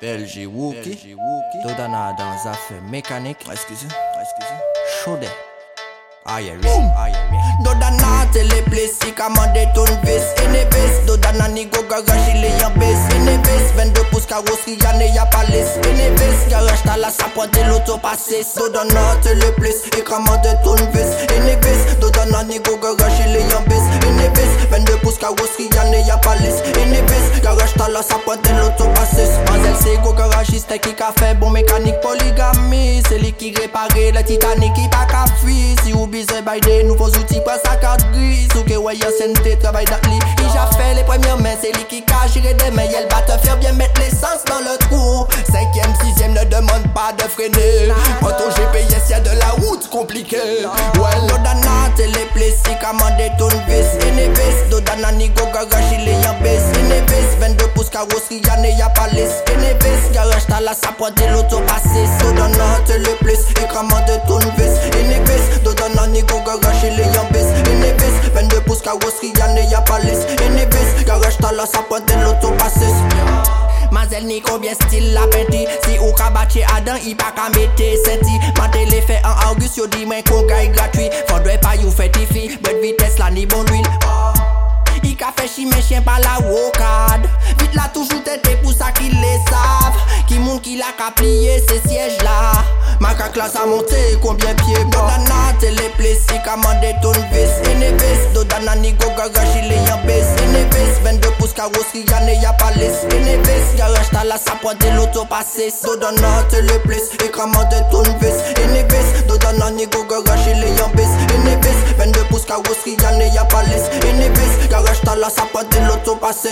Belge Wookie, Dodana dans affaires mécaniques. Excusez, excusez. Chaudet. Aïe, aïe, Dodana téléplessi, commandé ton vis, Enevis, Dodana ni go garage, il est en baisse, Enevis, 22 pouces carrosserie, y'en est y'a pas laisse, Enevis, garage t'as la sapote de l'auto passé, Dodana ton vis, Enevis, Dodana ni go garage, il est en baisse, Enevis, 22 pouces carrosserie, y'en est y'a pas laisse, Enevis, garage t'as la sapote qui a fait bon mécanique polygamie, c'est lui qui répare le Titanic qui pas qu'à si ou bise by des nouveaux outils pas sa carte grise. Ou que ouais santé travail d'atli. Il a fait les premières mains c'est lui qui cache il des mains. Elle va te faire bien mettre l'essence dans le trou. Cinquième sixième ne demande pas de freiner. Quand ton GPS y'a de la route compliquée. Ouais l'odana téléplessi commandé ton vis Enevis Dodana ni go garage il est en baisse. Enevis 22 pouces carrosserie y'en est y'a Salas apodi loto pase So dan nan hante le plis E kraman de ton vis. Ine vis Do dan nan ni go garaj Ile yon bis Ine vis 22 pouce karosri Yane yon palis Ine vis Garaj talas apodi loto pase Mazel ni konbyen stil la penti Si ou ka batye adan I pa ka mette senti Mante le fe an august Yo di men kon gay gratwi Fondwe pa you feti fi Bret vites la ni bon wil oh. I ka fe chi men chien pa la wokad. Vit la y'a qu'à plier ces sièges-là. Ma classe a combien pieds bon Dodana, t'es les plessis, détourne vis Enevis, Dodana, ni goga, gachile, y'en baisse Enevis, 22 pouces, carrosserie, y'en est, y'a pas lisse Enevis, garage, t'as la l'auto passé. Dodana, t'es les plessis, et détourne vis Dodana, ni 22 pouces, carrosserie, y'en est, y'a pas lisse garage, t'as la l'auto passé.